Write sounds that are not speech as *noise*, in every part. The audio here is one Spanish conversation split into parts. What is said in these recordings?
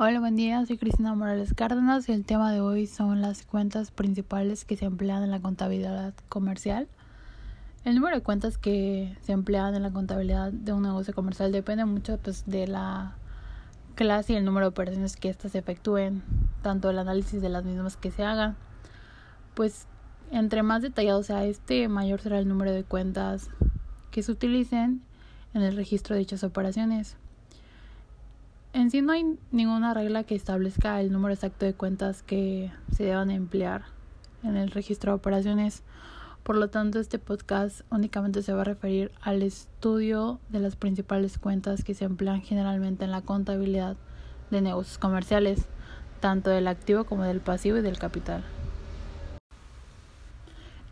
Hola, buen día, soy Cristina Morales Cárdenas y el tema de hoy son las cuentas principales que se emplean en la contabilidad comercial. El número de cuentas que se emplean en la contabilidad de un negocio comercial depende mucho pues, de la clase y el número de operaciones que éstas se efectúen, tanto el análisis de las mismas que se hagan. Pues entre más detallado sea este, mayor será el número de cuentas que se utilicen en el registro de dichas operaciones. En sí no hay ninguna regla que establezca el número exacto de cuentas que se deban emplear en el registro de operaciones. Por lo tanto, este podcast únicamente se va a referir al estudio de las principales cuentas que se emplean generalmente en la contabilidad de negocios comerciales, tanto del activo como del pasivo y del capital.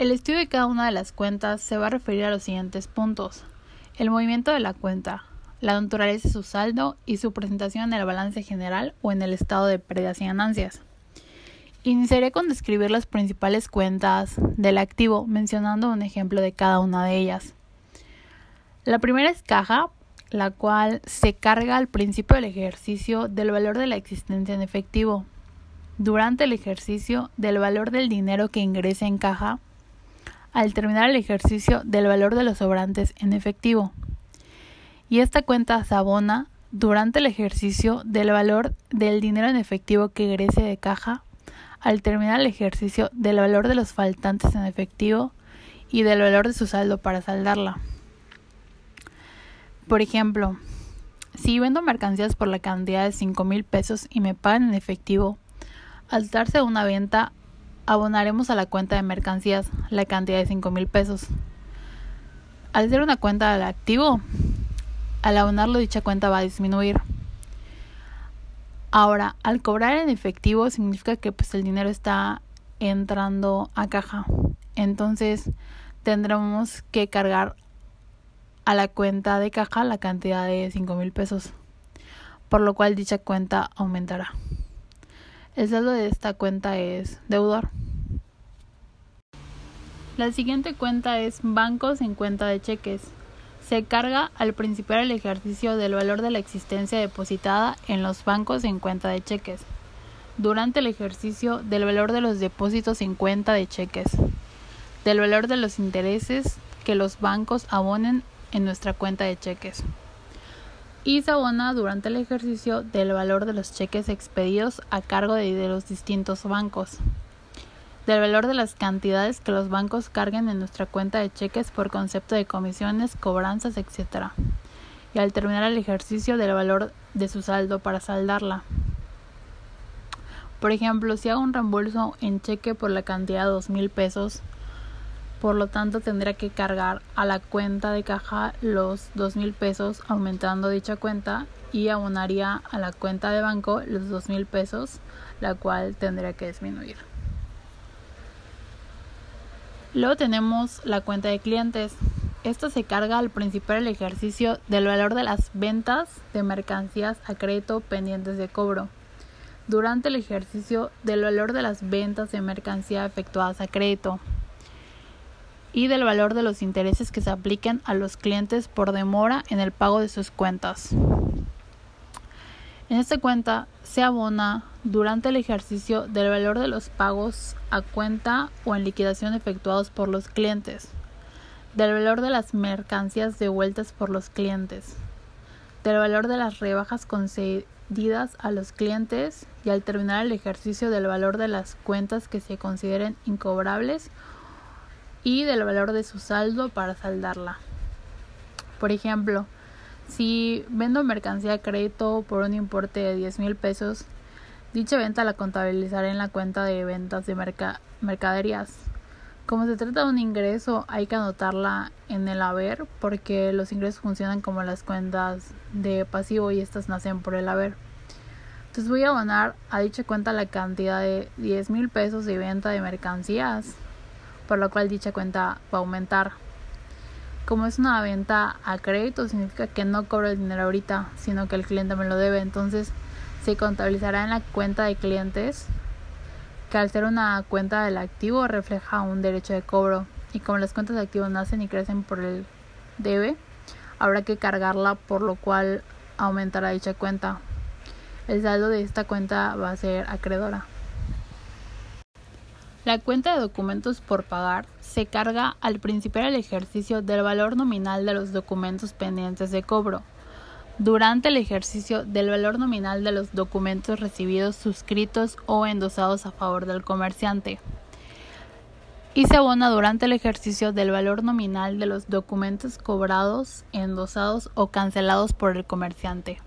El estudio de cada una de las cuentas se va a referir a los siguientes puntos. El movimiento de la cuenta, la naturaleza de su saldo y su presentación en el balance general o en el estado de pérdidas y ganancias. Iniciaré con describir las principales cuentas del activo, mencionando un ejemplo de cada una de ellas. La primera es caja, la cual se carga al principio del ejercicio del valor de la existencia en efectivo, durante el ejercicio del valor del dinero que ingresa en caja, al terminar el ejercicio del valor de los sobrantes en efectivo y esta cuenta se abona durante el ejercicio del valor del dinero en efectivo que egrese de caja al terminar el ejercicio del valor de los faltantes en efectivo y del valor de su saldo para saldarla. Por ejemplo, si vendo mercancías por la cantidad de 5 mil pesos y me pagan en efectivo, al darse una venta, abonaremos a la cuenta de mercancías la cantidad de 5 mil pesos. Al ser una cuenta del activo, al abonarlo dicha cuenta va a disminuir. Ahora, al cobrar en efectivo significa que pues el dinero está entrando a caja. Entonces, tendremos que cargar a la cuenta de caja la cantidad de 5 mil pesos, por lo cual dicha cuenta aumentará. El saldo de esta cuenta es deudor. La siguiente cuenta es bancos en cuenta de cheques se carga al principiar el ejercicio del valor de la existencia depositada en los bancos en cuenta de cheques, durante el ejercicio del valor de los depósitos en cuenta de cheques, del valor de los intereses que los bancos abonen en nuestra cuenta de cheques y se abona durante el ejercicio del valor de los cheques expedidos a cargo de los distintos bancos del valor de las cantidades que los bancos carguen en nuestra cuenta de cheques por concepto de comisiones, cobranzas, etc. Y al terminar el ejercicio del valor de su saldo para saldarla. Por ejemplo, si hago un reembolso en cheque por la cantidad de dos mil pesos, por lo tanto tendría que cargar a la cuenta de caja los dos mil pesos aumentando dicha cuenta y abonaría a la cuenta de banco los dos mil pesos, la cual tendría que disminuir. Luego tenemos la cuenta de clientes. Esta se carga al principio del ejercicio del valor de las ventas de mercancías a crédito pendientes de cobro. Durante el ejercicio del valor de las ventas de mercancía efectuadas a crédito y del valor de los intereses que se apliquen a los clientes por demora en el pago de sus cuentas. En esta cuenta se abona durante el ejercicio del valor de los pagos a cuenta o en liquidación efectuados por los clientes, del valor de las mercancías devueltas por los clientes, del valor de las rebajas concedidas a los clientes y al terminar el ejercicio del valor de las cuentas que se consideren incobrables y del valor de su saldo para saldarla. Por ejemplo, si vendo mercancía a crédito por un importe de 10 mil pesos, dicha venta la contabilizaré en la cuenta de ventas de mercaderías. Como se trata de un ingreso, hay que anotarla en el haber porque los ingresos funcionan como las cuentas de pasivo y estas nacen por el haber. Entonces voy a abonar a dicha cuenta la cantidad de 10 mil pesos de venta de mercancías, por lo cual dicha cuenta va a aumentar. Como es una venta a crédito, significa que no cobro el dinero ahorita, sino que el cliente me lo debe. Entonces se contabilizará en la cuenta de clientes, que al ser una cuenta del activo refleja un derecho de cobro. Y como las cuentas de activo nacen y crecen por el debe, habrá que cargarla, por lo cual aumentará dicha cuenta. el saldo de esta cuenta va a ser acreedora. La cuenta de documentos por pagar se carga al principio el ejercicio del valor nominal de los documentos pendientes de cobro, durante el ejercicio del valor nominal de los documentos recibidos suscritos o endosados a favor del comerciante y se abona durante el ejercicio del valor nominal de los documentos cobrados, endosados o cancelados por el comerciante.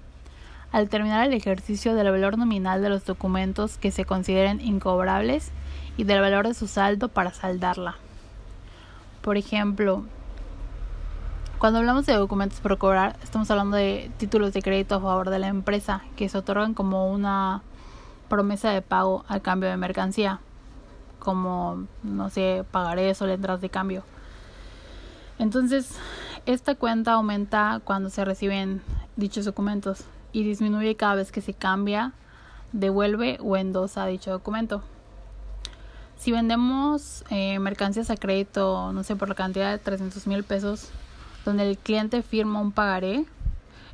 Al terminar el ejercicio del valor nominal de los documentos que se consideren incobrables y del valor de su saldo para saldarla. Por ejemplo, cuando hablamos de documentos por cobrar, estamos hablando de títulos de crédito a favor de la empresa que se otorgan como una promesa de pago al cambio de mercancía como, no sé, pagarés o letras de cambio. Entonces, esta cuenta aumenta cuando se reciben dichos documentos y disminuye cada vez que se cambia, devuelve o endosa dicho documento. Si vendemos eh, mercancías a crédito, no sé, por la cantidad de 300 mil pesos, donde el cliente firma un pagaré,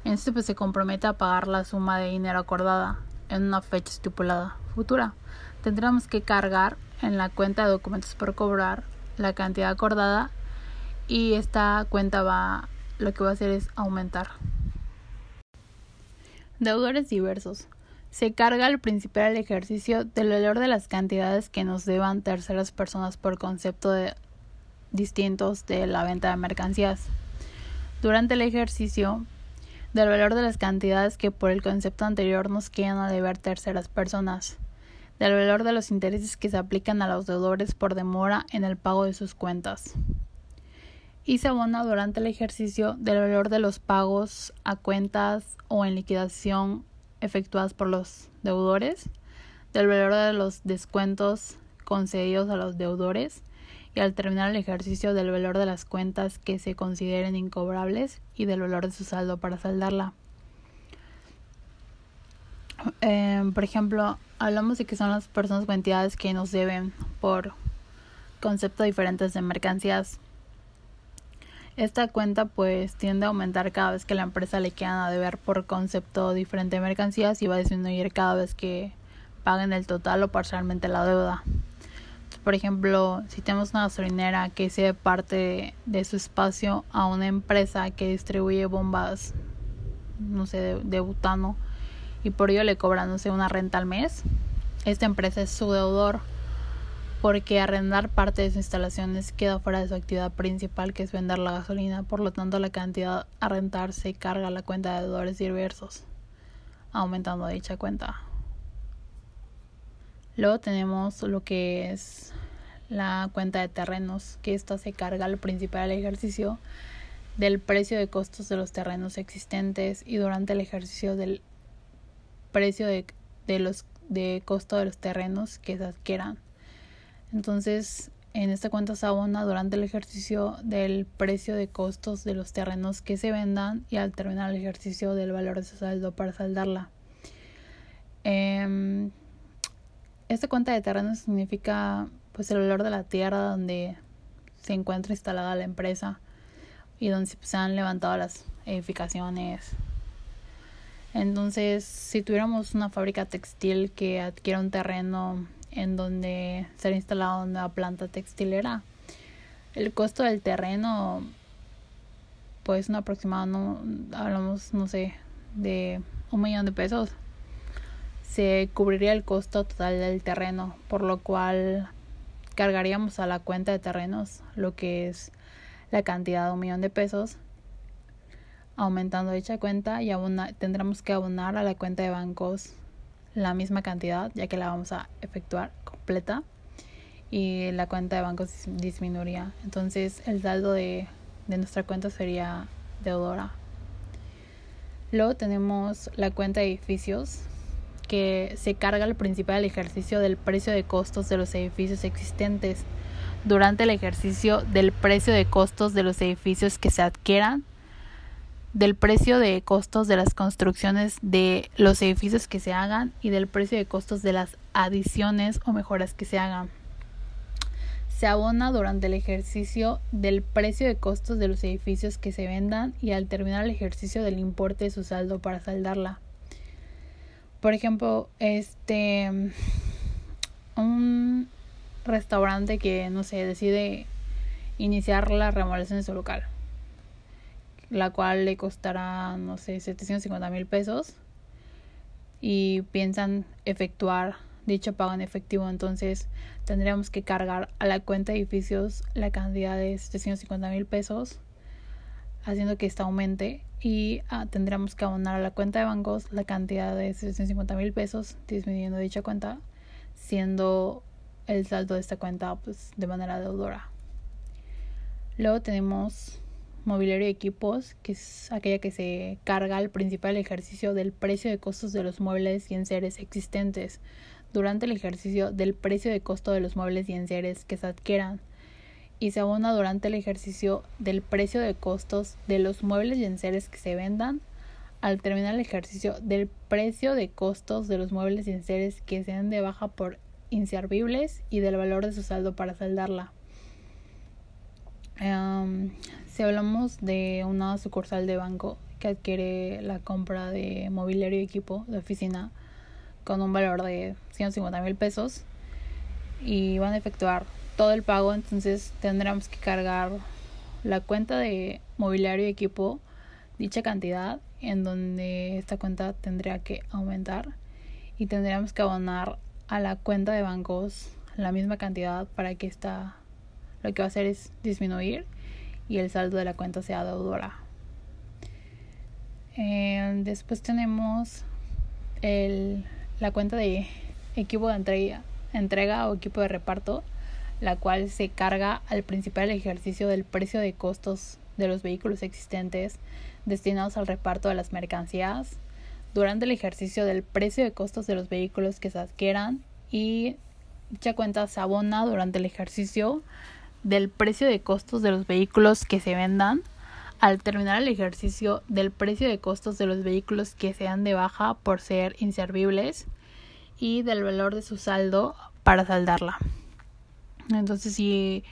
en este pues se compromete a pagar la suma de dinero acordada en una fecha estipulada futura. Tendremos que cargar en la cuenta de documentos por cobrar la cantidad acordada y esta cuenta va lo que va a hacer es aumentar. Deudores diversos. Se carga al principal ejercicio del valor de las cantidades que nos deban terceras personas por concepto de distintos de la venta de mercancías. Durante el ejercicio del valor de las cantidades que por el concepto anterior nos quedan a deber terceras personas del valor de los intereses que se aplican a los deudores por demora en el pago de sus cuentas. Y se abona durante el ejercicio del valor de los pagos a cuentas o en liquidación efectuadas por los deudores, del valor de los descuentos concedidos a los deudores y al terminar el ejercicio del valor de las cuentas que se consideren incobrables y del valor de su saldo para saldarla. Eh, por ejemplo, hablamos de que son las personas o entidades que nos deben por conceptos diferentes de mercancías. Esta cuenta pues tiende a aumentar cada vez que la empresa le quedan a deber por concepto diferente de mercancías y va a disminuir cada vez que paguen el total o parcialmente la deuda. Por ejemplo, si tenemos una gasolinera que cede parte de, su espacio a una empresa que distribuye bombas, no sé, de butano, y por ello le cobran, no sé, una renta al mes, esta empresa es su deudor porque arrendar parte de sus instalaciones queda fuera de su actividad principal que es vender la gasolina, por lo tanto la cantidad a rentar se carga a la cuenta de deudores diversos, aumentando dicha cuenta. Luego tenemos lo que es la cuenta de terrenos, que esta se carga al principal ejercicio del precio de costos de los terrenos existentes y durante el ejercicio del precio de, de los de costo de los terrenos que se adquieran. Entonces, en esta cuenta se abona durante el ejercicio del precio de costos de los terrenos que se vendan y al terminar el ejercicio del valor de su saldo para saldarla. Eh, esta cuenta de terrenos significa pues el valor de la tierra donde se encuentra instalada la empresa y donde se han levantado las edificaciones, entonces, si tuviéramos una fábrica textil que adquiera un terreno en donde será instalada una planta textilera, el costo del terreno, pues un aproximado, no, hablamos, no sé, de un millón de pesos, se cubriría el costo total del terreno, por lo cual cargaríamos a la cuenta de terrenos lo que es la cantidad de un millón de pesos. Aumentando dicha cuenta y tendremos que abonar a la cuenta de bancos la misma cantidad ya que la vamos a efectuar completa y la cuenta de bancos disminuiría. Entonces el saldo de, de nuestra cuenta sería deudora. Luego tenemos la cuenta de edificios que se carga al principal ejercicio del precio de costos de los edificios existentes. Durante el ejercicio del precio de costos de los edificios que se adquieran del precio de costos de las construcciones de los edificios que se hagan y del precio de costos de las adiciones o mejoras que se hagan. Se abona durante el ejercicio del precio de costos de los edificios que se vendan y al terminar el ejercicio del importe de su saldo para saldarla. por ejemplo, este un restaurante que no sé, decide iniciar la remodelación de su local, la cual le costará, no sé, 750 mil pesos. Y piensan efectuar dicho pago en efectivo, entonces tendríamos que cargar a la cuenta de edificios la cantidad de 750 mil pesos, haciendo que esta aumente. Y ah, tendríamos que abonar a la cuenta de bancos la cantidad de 750 mil pesos, disminuyendo dicha cuenta, siendo el saldo de esta cuenta pues de manera deudora. Luego tenemos mobiliario y equipos, que es aquella que se carga al principal ejercicio del precio de costos de los muebles y enseres existentes durante el ejercicio del precio de costo de los muebles y enseres que se adquieran y se abona durante el ejercicio del precio de costos de los muebles y enseres que se vendan al terminar el ejercicio del precio de costos de los muebles y enseres que sean de baja por inservibles y del valor de su saldo para saldarla. Em, si hablamos de una sucursal de banco que adquiere la compra de mobiliario y equipo de oficina con un valor de 150 mil pesos y van a efectuar todo el pago, entonces tendremos que cargar la cuenta de mobiliario y equipo, dicha cantidad, en donde esta cuenta tendría que aumentar y tendríamos que abonar a la cuenta de bancos la misma cantidad para que esta lo que va a hacer es disminuir y el saldo de la cuenta sea deudora. Eh, después tenemos el, la cuenta de equipo de entrega, entrega o equipo de reparto, la cual se carga al principal ejercicio del precio de costos de los vehículos existentes destinados al reparto de las mercancías, durante el ejercicio del precio de costos de los vehículos que se adquieran y dicha cuenta se abona durante el ejercicio del precio de costos de los vehículos que se vendan al terminar el ejercicio del precio de costos de los vehículos que sean de baja por ser inservibles y del valor de su saldo para saldarla. Entonces, si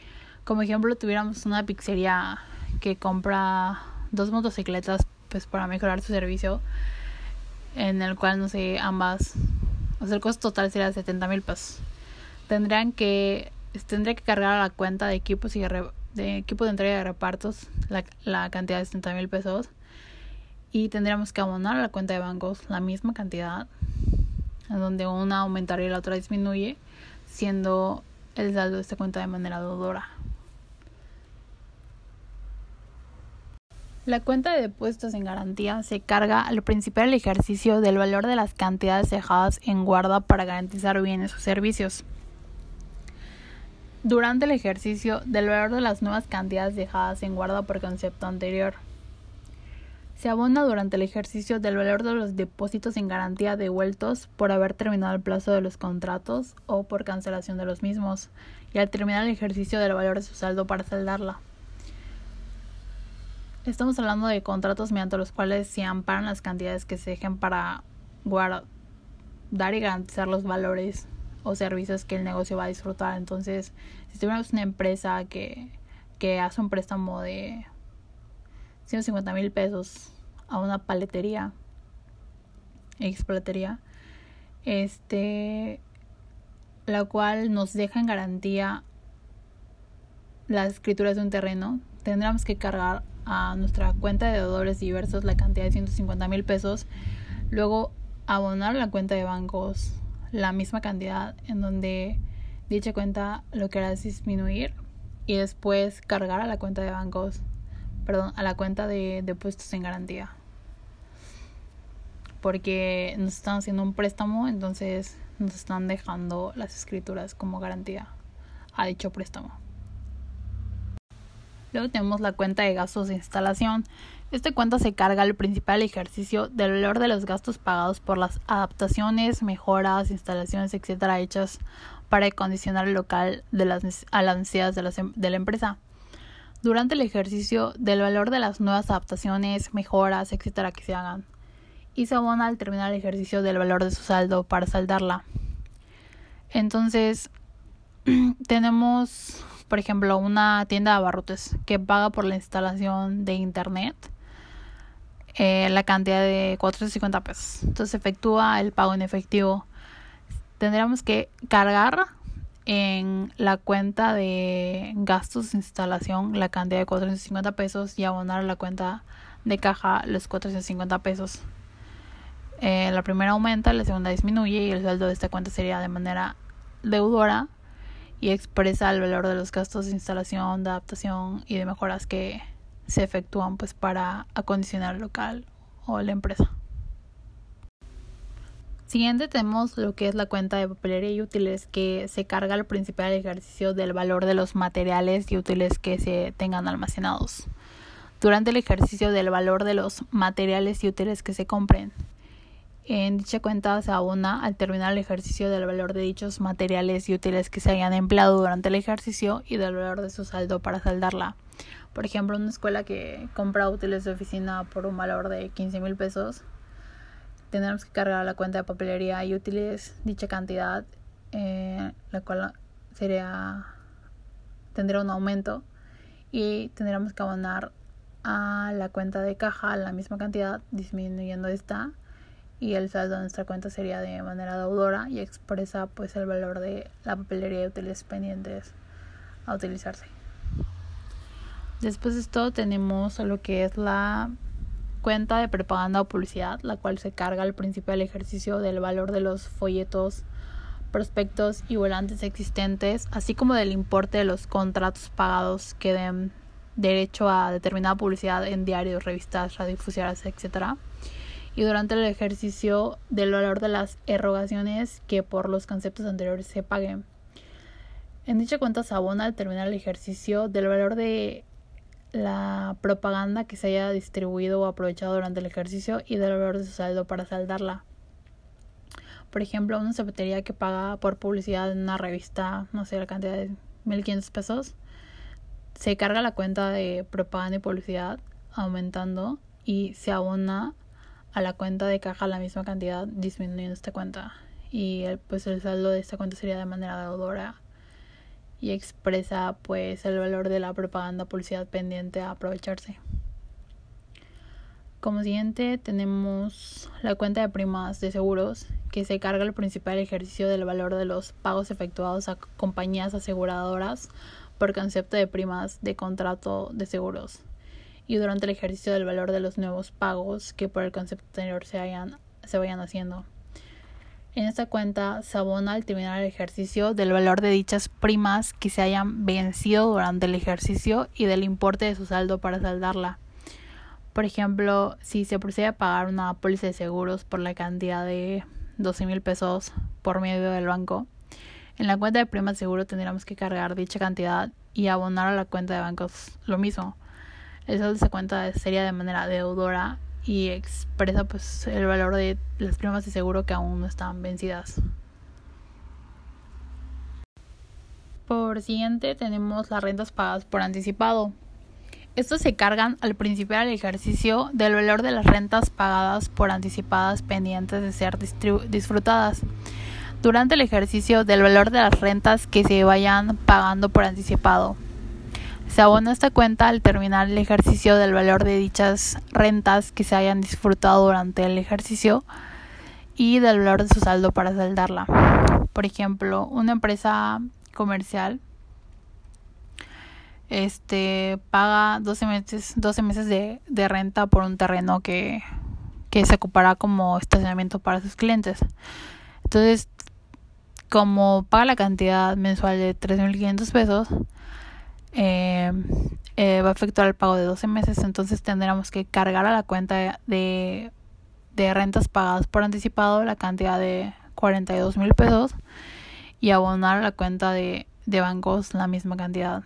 como ejemplo tuviéramos una pizzería que compra dos motocicletas pues para mejorar su servicio, en el cual no sé, ambas, o sea, el costo total sería 70 mil pesos. Tendrían que tendría que cargar a la cuenta de equipos y de equipo de entrega de repartos la, la cantidad de 70 mil pesos y tendríamos que abonar a la cuenta de bancos la misma cantidad donde una aumentaría y la otra disminuye siendo el saldo de esta cuenta de manera dudora. La cuenta de depósitos en garantía se carga al principal ejercicio del valor de las cantidades dejadas en guarda para garantizar bienes o servicios durante el ejercicio del valor de las nuevas cantidades dejadas en guarda por concepto anterior. Se abona durante el ejercicio del valor de los depósitos en garantía devueltos por haber terminado el plazo de los contratos o por cancelación de los mismos, y al terminar el ejercicio del valor de su saldo para saldarla. Estamos hablando de contratos mediante los cuales se amparan las cantidades que se dejen para guardar y garantizar los valores o servicios que el negocio va a disfrutar. Entonces, si tuviéramos una empresa que, que hace un préstamo de 150 mil pesos a una paletería, ex paletería, este, la cual nos deja en garantía las escrituras de un terreno, tendríamos que cargar a nuestra cuenta de deudores diversos la cantidad de 150 mil pesos, luego abonar la cuenta de bancos la misma cantidad en donde dicha cuenta lo que hará es disminuir y después cargar a la cuenta de bancos, perdón, a la cuenta de depósitos en garantía. Porque nos están haciendo un préstamo, entonces nos están dejando las escrituras como garantía a dicho préstamo. Luego tenemos la cuenta de gastos de instalación. Esta cuenta se carga al principal ejercicio del valor de los gastos pagados por las adaptaciones, mejoras, instalaciones, etcétera, hechas para acondicionar el local de las, a las necesidades de la, em, de la empresa. Durante el ejercicio del valor de las nuevas adaptaciones, mejoras, etcétera, que se hagan. Y se abona al terminar el ejercicio del valor de su saldo para saldarla. Entonces, *clears throat* tenemos, por ejemplo, una tienda de abarrotes que paga por la instalación de internet eh, la cantidad de 450 pesos. Entonces efectúa el pago en efectivo. Tendríamos que cargar en la cuenta de gastos de instalación la cantidad de 450 pesos y abonar a la cuenta de caja los 450 pesos. Eh, la primera aumenta, la segunda disminuye y el saldo de esta cuenta sería de manera deudora y expresa el valor de los gastos de instalación, de adaptación y de mejoras que se efectúan pues para acondicionar el local o la empresa. Siguiente tenemos lo que es la cuenta de papelería y útiles que se carga el principal ejercicio del valor de los materiales y útiles que se tengan almacenados. Durante el ejercicio del valor de los materiales y útiles que se compren, en dicha cuenta se abona al terminar el ejercicio del valor de dichos materiales y útiles que se hayan empleado durante el ejercicio y del valor de su saldo para saldarla. Por ejemplo, una escuela que compra útiles de oficina por un valor de 15 mil pesos, tendremos que cargar la cuenta de papelería y útiles dicha cantidad, eh, la cual sería tendrá un aumento y tendremos que abonar a la cuenta de caja la misma cantidad, disminuyendo esta y el saldo de nuestra cuenta sería de manera deudora y expresa pues el valor de la papelería y útiles pendientes a utilizarse. Después de esto tenemos lo que es la cuenta de propaganda o publicidad, la cual se carga al principio del ejercicio del valor de los folletos, prospectos y volantes existentes, así como del importe de los contratos pagados que den derecho a determinada publicidad en diarios, revistas, radiodifusoras, etc y durante el ejercicio del valor de las erogaciones que por los conceptos anteriores se paguen. En dicha cuenta se abona al terminar el ejercicio del valor de la propaganda que se haya distribuido o aprovechado durante el ejercicio y del valor de su saldo para saldarla. Por ejemplo, una zapatería que paga por publicidad en una revista, no sé, la cantidad de 1500 pesos, se carga la cuenta de propaganda y publicidad aumentando y se abona a la cuenta de caja la misma cantidad disminuyendo esta cuenta. Y el, pues el saldo de esta cuenta sería de manera deudora. Y expresa pues el valor de la propaganda publicidad pendiente a aprovecharse. Como siguiente tenemos la cuenta de primas de seguros que se carga el principal ejercicio del valor de los pagos efectuados a compañías aseguradoras por concepto de primas de contrato de seguros y durante el ejercicio del valor de los nuevos pagos que por el concepto anterior se, hayan, se vayan haciendo. En esta cuenta se abona al terminar el ejercicio del valor de dichas primas que se hayan vencido durante el ejercicio y del importe de su saldo para saldarla. Por ejemplo, si se procede a pagar una póliza de seguros por la cantidad de 12 mil pesos por medio del banco, en la cuenta de primas de seguro tendríamos que cargar dicha cantidad y abonar a la cuenta de bancos lo mismo. El se cuenta sería de manera deudora y expresa pues el valor de las primas de seguro que aún no están vencidas. Por siguiente tenemos las rentas pagadas por anticipado. Estos se cargan al principio del ejercicio del valor de las rentas pagadas por anticipadas pendientes de ser disfrutadas. Durante el ejercicio del valor de las rentas que se vayan pagando por anticipado. Se abona esta cuenta al terminar el ejercicio del valor de dichas rentas que se hayan disfrutado durante el ejercicio y del valor de su saldo para saldarla. Por ejemplo, una empresa comercial este paga 12 meses 12 meses de, de renta por un terreno que, que se ocupará como estacionamiento para sus clientes. Entonces, como paga la cantidad mensual de 3.500 pesos, eh, eh, va a efectuar el pago de 12 meses, entonces tendremos que cargar a la cuenta de, de rentas pagadas por anticipado la cantidad de 42 mil pesos y abonar a la cuenta de, de bancos la misma cantidad.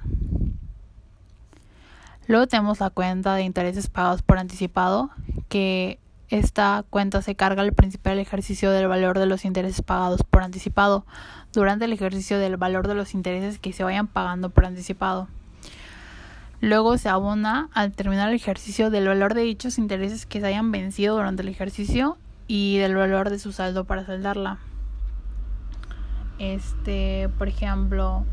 Luego tenemos la cuenta de intereses pagados por anticipado, que esta cuenta se carga al principal ejercicio del valor de los intereses pagados por anticipado durante el ejercicio del valor de los intereses que se vayan pagando por anticipado. Luego se abona al terminar el ejercicio del valor de dichos intereses que se hayan vencido durante el ejercicio y del valor de su saldo para saldarla. Este, por ejemplo,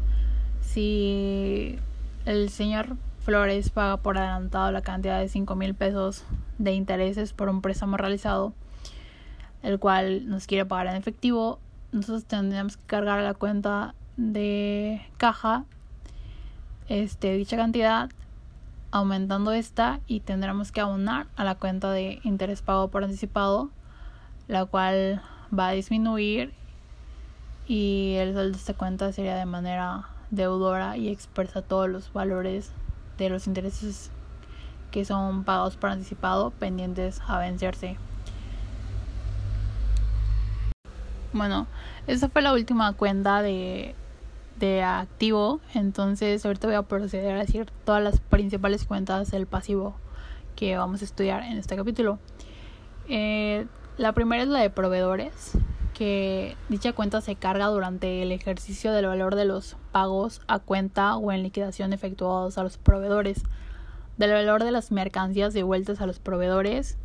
si el señor Flores paga por adelantado la cantidad de 5 mil pesos de intereses por un préstamo realizado, el cual nos quiere pagar en efectivo, nosotros tendríamos que cargar la cuenta de caja este, dicha cantidad aumentando esta y tendremos que abonar a la cuenta de interés pago por anticipado la cual va a disminuir y el saldo de esta cuenta sería de manera deudora y expresa todos los valores de los intereses que son pagos por anticipado pendientes a vencerse. Bueno, esa fue la última cuenta de, de activo, entonces ahorita voy a proceder a decir todas las principales cuentas del pasivo que vamos a estudiar en este capítulo. Eh, la primera es la de proveedores, que dicha cuenta se carga durante el ejercicio del valor de los pagos a cuenta o en liquidación efectuados a los proveedores, del valor de las mercancías devueltas a los proveedores,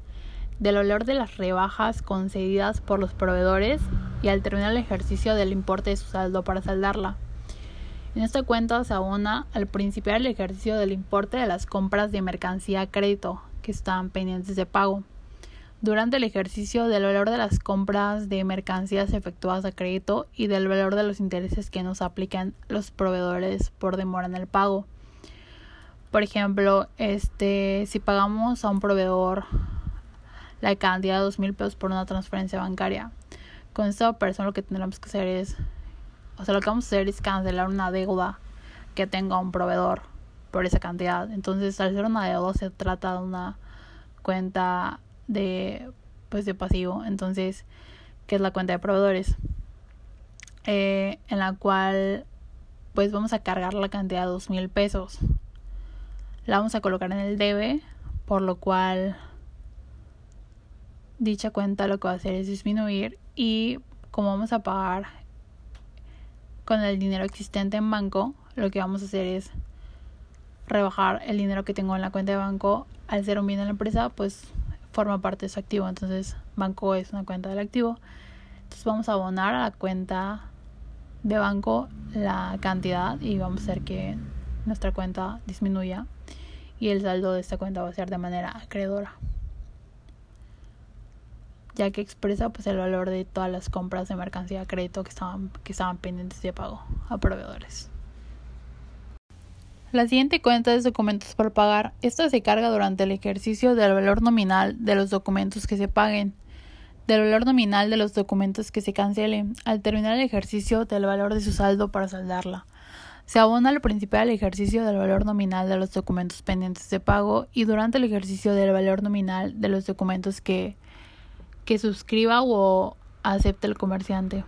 del valor de las rebajas concedidas por los proveedores y al terminar el ejercicio del importe de su saldo para saldarla. En esta cuenta se abona al principiar el ejercicio del importe de las compras de mercancía a crédito que están pendientes de pago durante el ejercicio del valor de las compras de mercancías efectuadas a crédito y del valor de los intereses que nos aplican los proveedores por demora en el pago. Por ejemplo, este, si pagamos a un proveedor la cantidad de dos mil pesos por una transferencia bancaria, con esta persona lo que tendremos que hacer es, o sea, lo que vamos a hacer es cancelar una deuda que tenga un proveedor por esa cantidad. Entonces, al ser una deuda se trata de una cuenta de pues de pasivo. Entonces que es la cuenta de proveedores. Eh, en la cual pues vamos a cargar la cantidad de dos mil pesos. La vamos a colocar en el debe por lo cual dicha cuenta lo que va a hacer es disminuir y como vamos a pagar con el dinero existente en banco lo que vamos a hacer es rebajar el dinero que tengo en la cuenta de banco al ser un bien en la empresa pues forma parte de su activo. Entonces, banco es una cuenta del activo. Entonces, vamos a abonar a la cuenta de banco la cantidad y vamos a hacer que nuestra cuenta disminuya y el saldo de esta cuenta va a ser de manera acreedora ya que expresa pues el valor de todas las compras de mercancía a crédito que estaban, que estaban pendientes de pago a proveedores. La siguiente cuenta es documentos por pagar. Esta se carga durante el ejercicio del valor nominal de los documentos que se paguen, del valor nominal de los documentos que se cancelen, al terminar el ejercicio del valor de su saldo para saldarla. Se abona al principal ejercicio del valor nominal de los documentos pendientes de pago y durante el ejercicio del valor nominal de los documentos que, que suscriba o acepte el comerciante.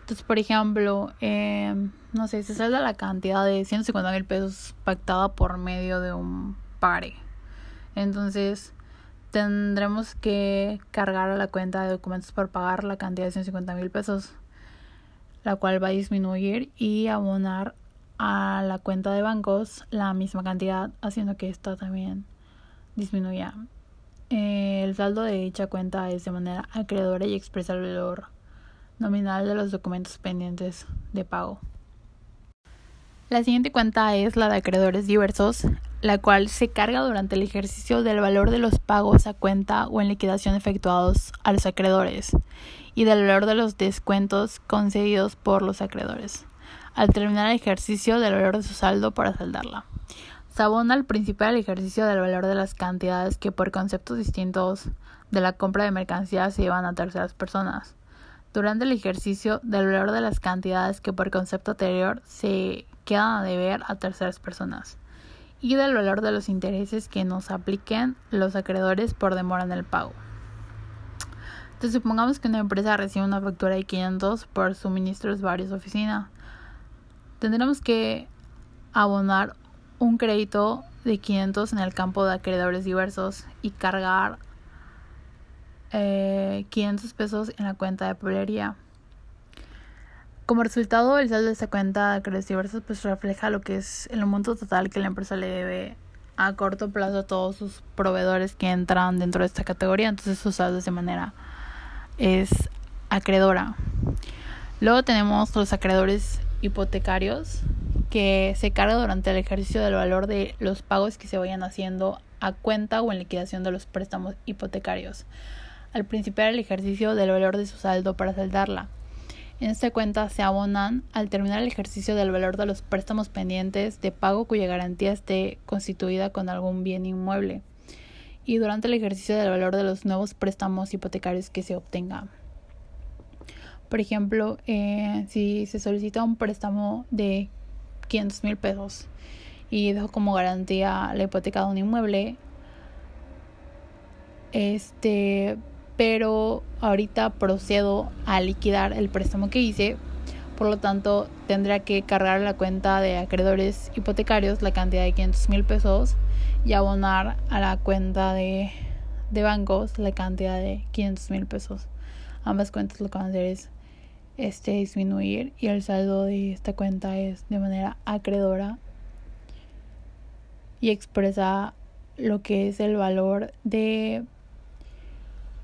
Entonces, por ejemplo, eh, no sé, se salda la cantidad de 150 mil pesos pactada por medio de un pare. Entonces, tendremos que cargar a la cuenta de documentos por pagar la cantidad de 150 mil pesos, la cual va a disminuir y abonar a la cuenta de bancos la misma cantidad, haciendo que esta también disminuya. Eh, el saldo de dicha cuenta es de manera acreedora y expresa el valor nominal de los documentos pendientes de pago. La siguiente cuenta es la de acreedores diversos, la cual se carga durante el ejercicio del valor de los pagos a cuenta o en liquidación efectuados a los acreedores y del valor de los descuentos concedidos por los acreedores, al terminar el ejercicio del valor de su saldo para saldarla. Se abona al principal ejercicio del valor de las cantidades que por conceptos distintos de la compra de mercancías se llevan a terceras personas durante el ejercicio del valor de las cantidades que por concepto anterior se quedan a deber a terceras personas y del valor de los intereses que nos apliquen los acreedores por demora en el pago. Entonces supongamos que una empresa recibe una factura de 500 por suministros varios oficinas. Tendremos que abonar un crédito de 500 en el campo de acreedores diversos y cargar eh, 500 pesos en la cuenta de papelería. Como resultado, el saldo de esta cuenta de créditos diversos pues refleja lo que es el monto total que la empresa le debe a corto plazo a todos sus proveedores que entran dentro de esta categoría. Entonces su saldo de manera es acreedora. Luego tenemos los acreedores hipotecarios que se carga durante el ejercicio del valor de los pagos que se vayan haciendo a cuenta o en liquidación de los préstamos hipotecarios, al principiar el ejercicio del valor de su saldo para saldarla. En esta cuenta se abonan al terminar el ejercicio del valor de los préstamos pendientes de pago cuya garantía esté constituida con algún bien inmueble y durante el ejercicio del valor de los nuevos préstamos hipotecarios que se obtengan. Por ejemplo, eh, si se solicita un préstamo de 500 mil pesos. Y dejo como garantía la hipoteca de un inmueble, este, pero ahorita procedo a liquidar el préstamo que hice, por lo tanto tendría que cargar la cuenta de acreedores hipotecarios la cantidad de 500 mil pesos y abonar a la cuenta de, de bancos la cantidad de 500 mil pesos. Ambas cuentas lo que van a hacer es este disminuir y el saldo de esta cuenta es de manera acreedora y expresa lo que es el valor de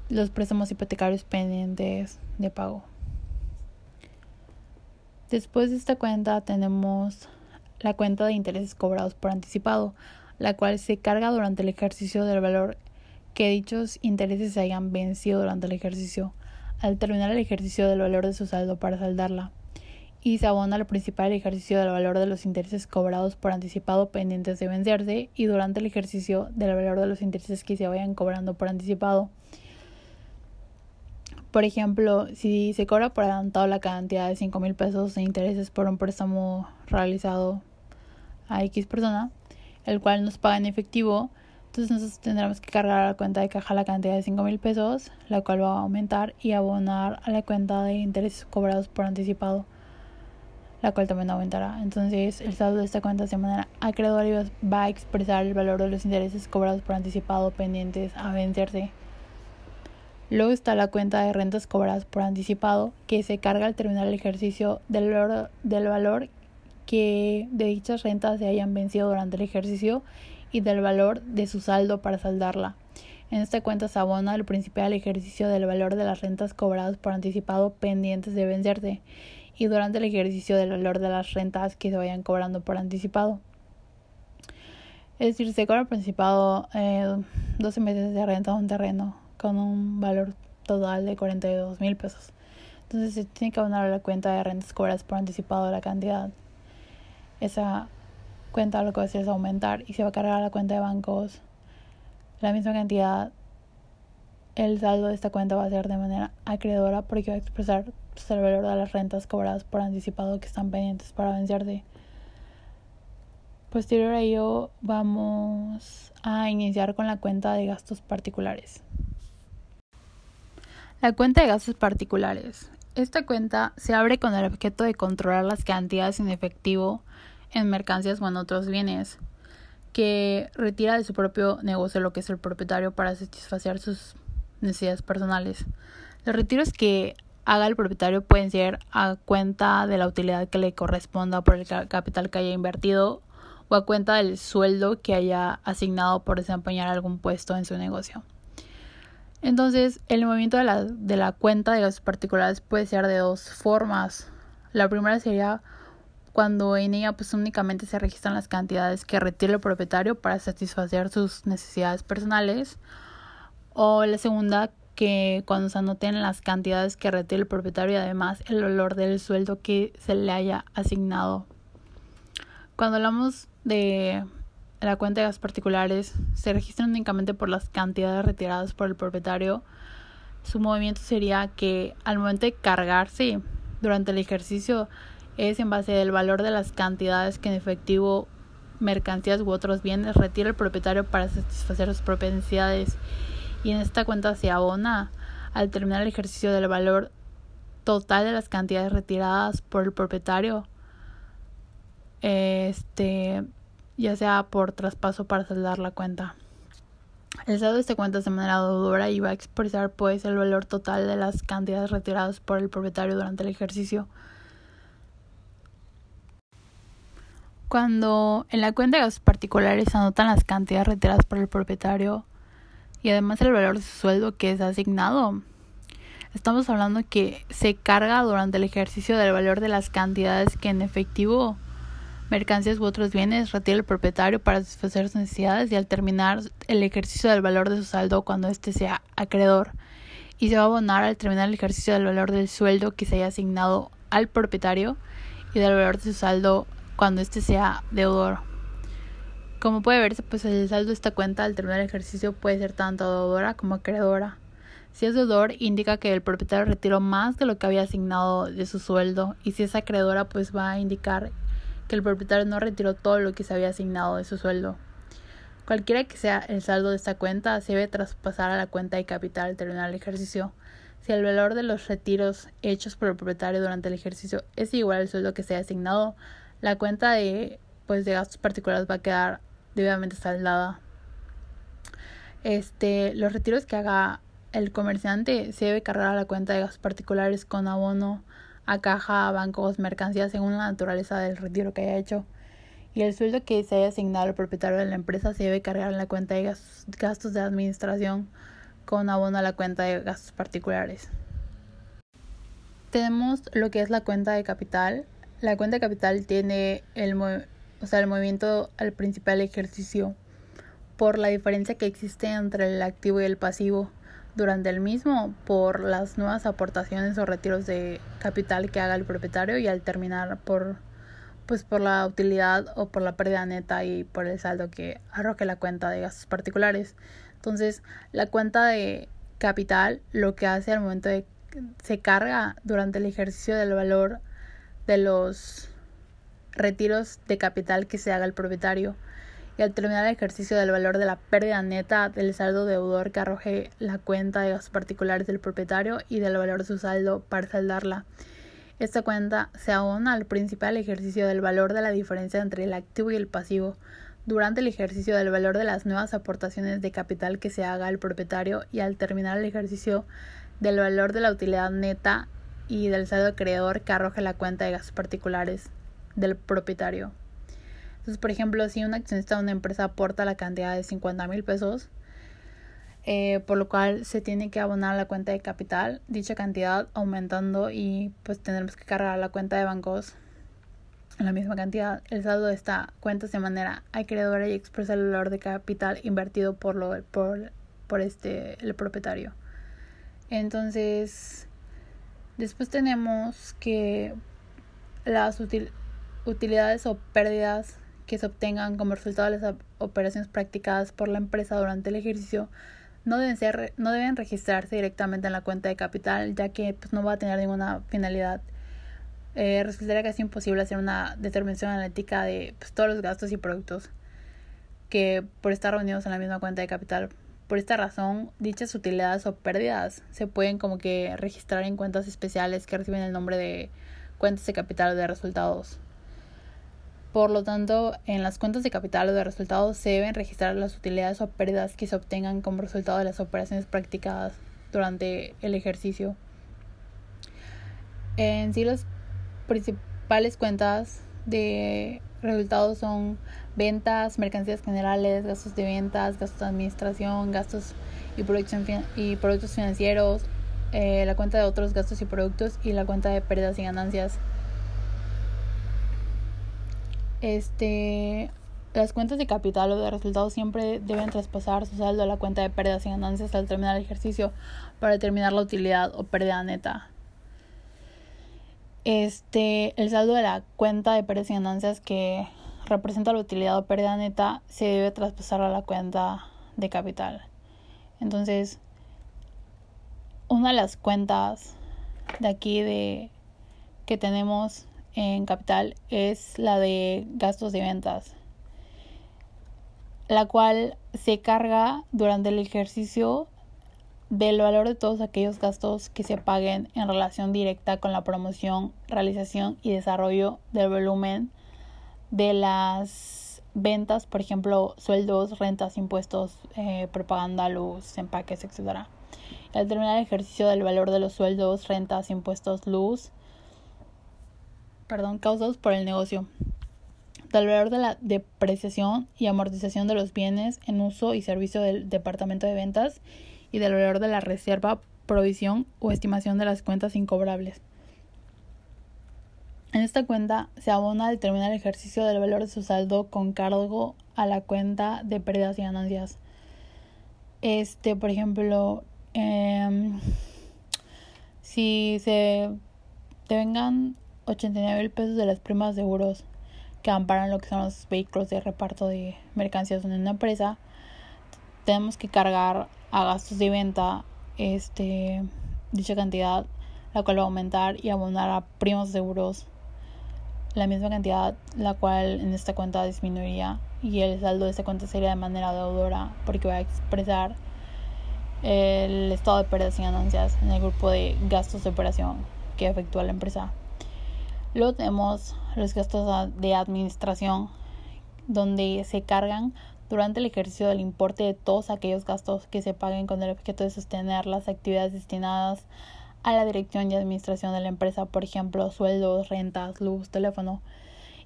los préstamos hipotecarios pendientes de pago. Después de esta cuenta tenemos la cuenta de intereses cobrados por anticipado, la cual se carga durante el ejercicio del valor que dichos intereses se hayan vencido durante el ejercicio al terminar el ejercicio del valor de su saldo para saldarla y se abona al principal ejercicio del valor de los intereses cobrados por anticipado pendientes de vencerse y durante el ejercicio del valor de los intereses que se vayan cobrando por anticipado. Por ejemplo, si se cobra por adelantado la cantidad de 5 mil pesos de intereses por un préstamo realizado a X persona, el cual nos paga en efectivo, entonces nosotros tendremos que cargar a la cuenta de caja la cantidad de 5 mil pesos, la cual va a aumentar y abonar a la cuenta de intereses cobrados por anticipado, la cual también aumentará. Entonces el saldo de esta cuenta de manera acreedora va a expresar el valor de los intereses cobrados por anticipado pendientes a vencerse. Luego está la cuenta de rentas cobradas por anticipado, que se carga al terminar el ejercicio del valor, del valor que de dichas rentas se hayan vencido durante el ejercicio y del valor de su saldo para saldarla. En esta cuenta se abona el principal ejercicio del valor de las rentas cobradas por anticipado pendientes de vencerse y durante el ejercicio del valor de las rentas que se vayan cobrando por anticipado. Es decir, se cobra por anticipado eh, 12 meses de renta de un terreno con un valor total de 42 mil pesos. Entonces se tiene que abonar a la cuenta de rentas cobradas por anticipado la cantidad. Esa cuenta lo que va a hacer es aumentar y se va a cargar a la cuenta de bancos la misma cantidad. El saldo de esta cuenta va a ser de manera acreedora porque va a expresar pues, el valor de las rentas cobradas por anticipado que están pendientes para vencerse. Posterior a ello vamos a iniciar con la cuenta de gastos particulares. La cuenta de gastos particulares. Esta cuenta se abre con el objeto de controlar las cantidades en efectivo en mercancías o en otros bienes, que retira de su propio negocio lo que es el propietario para satisfacer sus necesidades personales. Los retiros que haga el propietario pueden ser a cuenta de la utilidad que le corresponda por el capital que haya invertido o a cuenta del sueldo que haya asignado por desempeñar algún puesto en su negocio. Entonces, el movimiento de la, de la cuenta de gastos particulares puede ser de dos formas. La primera sería cuando en ella pues únicamente se registran las cantidades que retira el propietario para satisfacer sus necesidades personales o la segunda que cuando se anoten las cantidades que retira el propietario y además el valor del sueldo que se le haya asignado. Cuando hablamos de la cuenta de gastos particulares, se registran únicamente por las cantidades retiradas por el propietario. Su movimiento sería que al momento de cargarse durante el ejercicio es en base del valor de las cantidades que en efectivo, mercancías u otros bienes retira el propietario para satisfacer sus propias necesidades y en esta cuenta se abona al terminar el ejercicio del valor total de las cantidades retiradas por el propietario este ya sea por traspaso para saldar la cuenta. El saldo de esta cuenta de manera deudora y va a expresar pues el valor total de las cantidades retiradas por el propietario durante el ejercicio Cuando en la cuenta de gastos particulares se anotan las cantidades retiradas por el propietario y además el valor de su sueldo que es asignado, estamos hablando que se carga durante el ejercicio del valor de las cantidades que en efectivo, mercancías u otros bienes, retira el propietario para satisfacer sus necesidades y al terminar el ejercicio del valor de su saldo cuando éste sea acreedor. Y se va a abonar al terminar el ejercicio del valor del sueldo que se haya asignado al propietario y del valor de su saldo cuando éste sea deudor. Como puede verse, pues el saldo de esta cuenta al terminar el ejercicio puede ser tanto deudora como acreedora. Si es deudor, indica que el propietario retiró más de lo que había asignado de su sueldo y si es acreedora, pues va a indicar que el propietario no retiró todo lo que se había asignado de su sueldo. Cualquiera que sea el saldo de esta cuenta, se debe traspasar a la cuenta de capital al terminar el ejercicio. Si el valor de los retiros hechos por el propietario durante el ejercicio es igual al sueldo que se ha asignado, la cuenta de, pues, gastos particulares va a quedar debidamente saldada. Este, los retiros que haga el comerciante se debe cargar a la cuenta de gastos particulares con abono a caja, bancos, mercancías según la naturaleza del retiro que haya hecho. Y el sueldo que se haya asignado al propietario de la empresa se debe cargar en la cuenta de gastos de administración con abono a la cuenta de gastos particulares. Tenemos lo que es la cuenta de capital. La cuenta capital tiene el, o sea, el movimiento al principal ejercicio por la diferencia que existe entre el activo y el pasivo durante el mismo por las nuevas aportaciones o retiros de capital que haga el propietario y al terminar por pues por la utilidad o por la pérdida neta y por el saldo que arroje la cuenta de gastos particulares. Entonces, la cuenta de capital lo que hace al momento de se carga durante el ejercicio del valor de los retiros de capital que se haga el propietario y al terminar el ejercicio del valor de la pérdida neta del saldo deudor que arroje la cuenta de gastos particulares del propietario y del valor de su saldo para saldarla. Esta cuenta se abona al principal ejercicio del valor de la diferencia entre el activo y el pasivo durante el ejercicio del valor de las nuevas aportaciones de capital que se haga al propietario y al terminar el ejercicio del valor de la utilidad neta y del saldo acreedor que arroje la cuenta de gastos particulares del propietario. Entonces, por ejemplo, si un accionista de una empresa aporta la cantidad de 50 mil pesos, eh, por lo cual se tiene que abonar la cuenta de capital, dicha cantidad aumentando y pues tendremos que cargar la cuenta de bancos la misma cantidad. El saldo de esta cuenta de manera acreedora y expresa el valor de capital invertido por, lo, por, por este, el propietario. Entonces, después tenemos que las utilidades o pérdidas que se obtengan como resultado de las operaciones practicadas por la empresa durante el ejercicio no deben, ser, no deben registrarse directamente en la cuenta de capital, ya que pues, no va a tener ninguna finalidad. Eh, resultaría casi imposible hacer una determinación analítica de pues, todos los gastos y productos que por estar reunidos en la misma cuenta de capital. Por esta razón, dichas utilidades o pérdidas se pueden como que registrar en cuentas especiales que reciben el nombre de cuentas de capital o de resultados. Por lo tanto, en las cuentas de capital o de resultados se deben registrar las utilidades o pérdidas que se obtengan como resultado de las operaciones practicadas durante el ejercicio. En sí, las principales cuentas de resultados son ventas, mercancías generales, gastos de ventas, gastos de administración, gastos y, y productos financieros, eh, la cuenta de otros gastos y productos y la cuenta de pérdidas y ganancias. Este, las cuentas de capital o de resultados siempre deben traspasar su saldo a la cuenta de pérdidas y ganancias al terminar el ejercicio para determinar la utilidad o pérdida neta. Este, el saldo de la cuenta de pérdidas y ganancias que representa la utilidad o pérdida neta se debe traspasar a la cuenta de capital. Entonces, una de las cuentas de aquí de que tenemos en capital es la de gastos de ventas, la cual se carga durante el ejercicio del valor de todos aquellos gastos que se paguen en relación directa con la promoción, realización y desarrollo del volumen de las ventas, por ejemplo, sueldos, rentas, impuestos, eh, propaganda, luz, empaques, etc. Al terminar ejercicio del valor de los sueldos, rentas, impuestos, luz, perdón, causados por el negocio, del valor de la depreciación y amortización de los bienes en uso y servicio del departamento de ventas y del valor de la reserva, provisión o estimación de las cuentas incobrables. En esta cuenta se abona al terminar el ejercicio del valor de su saldo con cargo a la cuenta de pérdidas y ganancias. Este, por ejemplo, em, si se te vengan 89 mil pesos de las primas de seguros que amparan lo que son los vehículos de reparto de mercancías en una empresa, tenemos que cargar a gastos de venta este dicha cantidad, la cual va a aumentar y abonar a primos seguros la misma cantidad, la cual en esta cuenta disminuiría y el saldo de esta cuenta sería de manera deudora porque va a expresar el estado de pérdidas y ganancias en el grupo de gastos de operación que efectúa la empresa. Luego tenemos los gastos de administración, donde se cargan durante el ejercicio del importe de todos aquellos gastos que se paguen con el objeto de sostener las actividades destinadas a la dirección y administración de la empresa, por ejemplo, sueldos, rentas, luz, teléfono,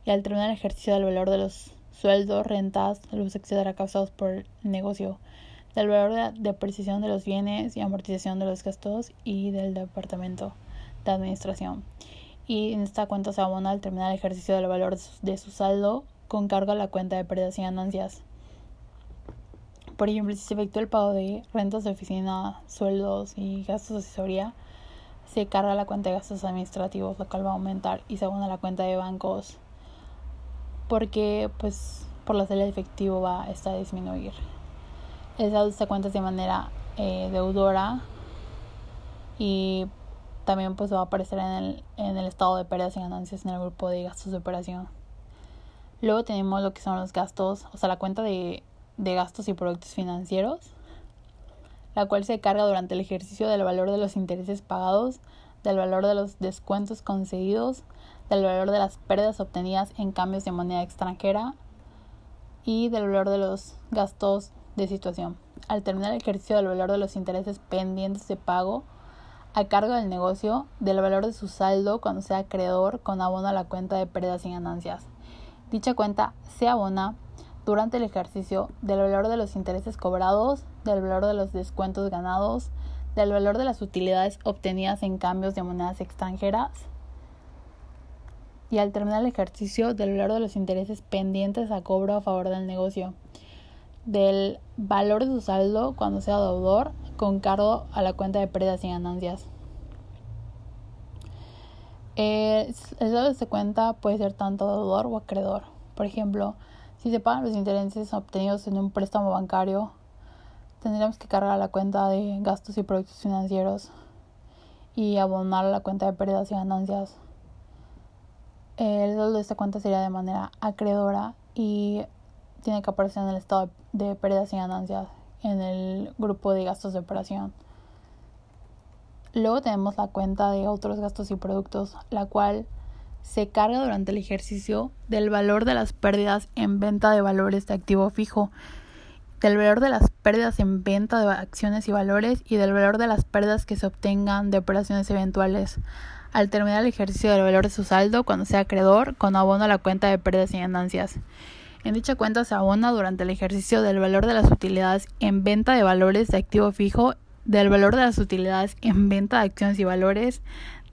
y al terminar el ejercicio del valor de los sueldos, rentas, luz, etcétera, causados por el negocio, del valor de depreciación de los bienes y amortización de los gastos y del departamento de administración. Y en esta cuenta se abona al terminar el ejercicio del valor de su saldo con cargo a la cuenta de pérdidas y ganancias. Por ejemplo, si se efectúa el pago de rentas de oficina, sueldos y gastos de asesoría, se carga la cuenta de gastos administrativos, lo cual va a aumentar y se abona la cuenta de bancos porque pues por la salida de efectivo va a disminuir. El saldo de esta cuenta es de manera eh, deudora y también pues va a aparecer en el, en el estado de pérdidas y ganancias en el grupo de gastos de operación. Luego tenemos lo que son los gastos, o sea, la cuenta de, de gastos y productos financieros la cual se carga durante el ejercicio del valor de los intereses pagados, del valor de los descuentos concedidos, del valor de las pérdidas obtenidas en cambios de moneda extranjera y del valor de los gastos de situación. Al terminar el ejercicio del valor de los intereses pendientes de pago a cargo del negocio, del valor de su saldo cuando sea acreedor con abono a la cuenta de pérdidas y ganancias. Dicha cuenta se abona durante el ejercicio del valor de los intereses cobrados, del valor de los descuentos ganados, del valor de las utilidades obtenidas en cambios de monedas extranjeras y al terminar el ejercicio del valor de los intereses pendientes a cobro a favor del negocio, del valor de su saldo cuando sea deudor con cargo a la cuenta de pérdidas y ganancias. El saldo de cuenta puede ser tanto deudor o acreedor. Por ejemplo, si se pagan los intereses obtenidos en un préstamo bancario, tendríamos que cargar la cuenta de gastos y productos financieros y abonar la cuenta de pérdidas y ganancias. El saldo de esta cuenta sería de manera acreedora y tiene que aparecer en el estado de pérdidas y ganancias en el grupo de gastos de operación. Luego tenemos la cuenta de otros gastos y productos, la cual se carga durante el ejercicio del valor de las pérdidas en venta de valores de activo fijo, del valor de las pérdidas en venta de acciones y valores y del valor de las pérdidas que se obtengan de operaciones eventuales. Al terminar el ejercicio del valor de su saldo cuando sea acreedor, con abono a la cuenta de pérdidas y ganancias. En dicha cuenta se abona durante el ejercicio del valor de las utilidades en venta de valores de activo fijo, del valor de las utilidades en venta de acciones y valores,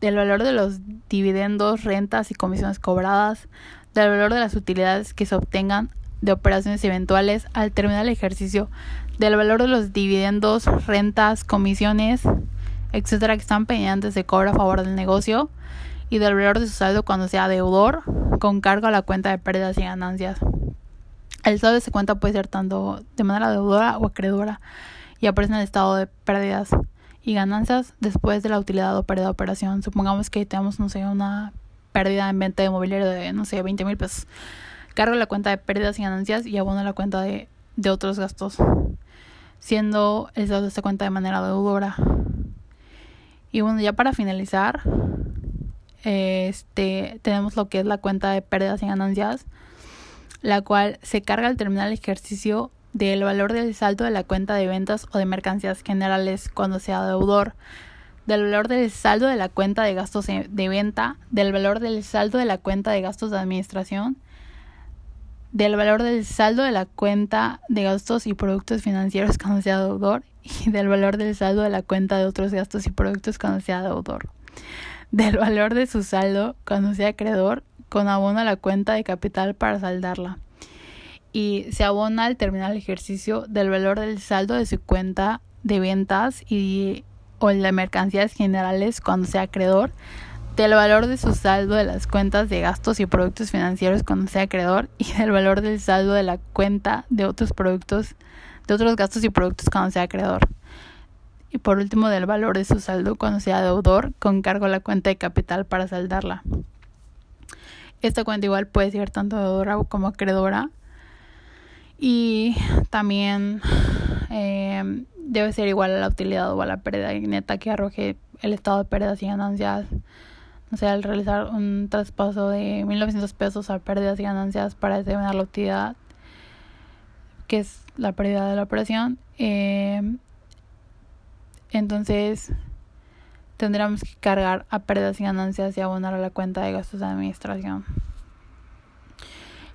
del valor de los dividendos, rentas y comisiones cobradas, del valor de las utilidades que se obtengan de operaciones eventuales al terminar el ejercicio, del valor de los dividendos, rentas, comisiones, etcétera, que están pendientes de cobro a favor del negocio y del valor de su saldo cuando sea deudor con cargo a la cuenta de pérdidas y ganancias. El saldo de esa cuenta puede ser tanto de manera deudora o acreedora y aparece en el estado de pérdidas y ganancias después de la utilidad o pérdida de operación. Supongamos que tenemos, no sé, una pérdida en venta de mobiliario de, no sé, 20 mil pesos. Cargo la cuenta de pérdidas y ganancias y abono la cuenta de, de otros gastos, siendo el saldo de esta cuenta de manera deudora. Y bueno, ya para finalizar, este, tenemos lo que es la cuenta de pérdidas y ganancias, la cual se carga al terminar el ejercicio del valor del saldo de la cuenta de ventas o de mercancías generales cuando sea deudor, del valor del saldo de la cuenta de gastos de venta, del valor del saldo de la cuenta de gastos de administración, del valor del saldo de la cuenta de gastos y productos financieros cuando sea deudor y del valor del saldo de la cuenta de otros gastos y productos cuando sea deudor. del valor de su saldo cuando sea acreedor con abono a la cuenta de capital para saldarla. Y se abona al terminar el ejercicio del valor del saldo de su cuenta de ventas y o de mercancías generales cuando sea acreedor, del valor de su saldo de las cuentas de gastos y productos financieros cuando sea acreedor y del valor del saldo de la cuenta de otros productos, de otros gastos y productos cuando sea acreedor. Y por último, del valor de su saldo cuando sea deudor con cargo a la cuenta de capital para saldarla. Esta cuenta igual puede ser tanto deudora como acreedora. Y también eh, debe ser igual a la utilidad o a la pérdida neta que arroje el estado de pérdidas y ganancias. O sea, al realizar un traspaso de 1.900 pesos a pérdidas y ganancias para determinar la utilidad, que es la pérdida de la operación, eh, entonces tendríamos que cargar a pérdidas y ganancias y abonar a la cuenta de gastos de administración.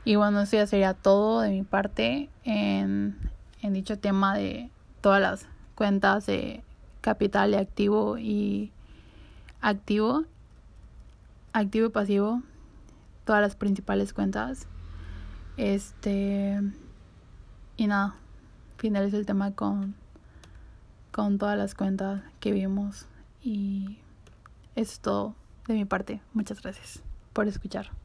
Y bueno, eso ya sería todo de mi parte en, en dicho tema de todas las cuentas de capital y activo y activo, activo y pasivo, todas las principales cuentas. Este y nada, finalizo el tema con con todas las cuentas que vimos y eso es todo de mi parte. Muchas gracias por escuchar.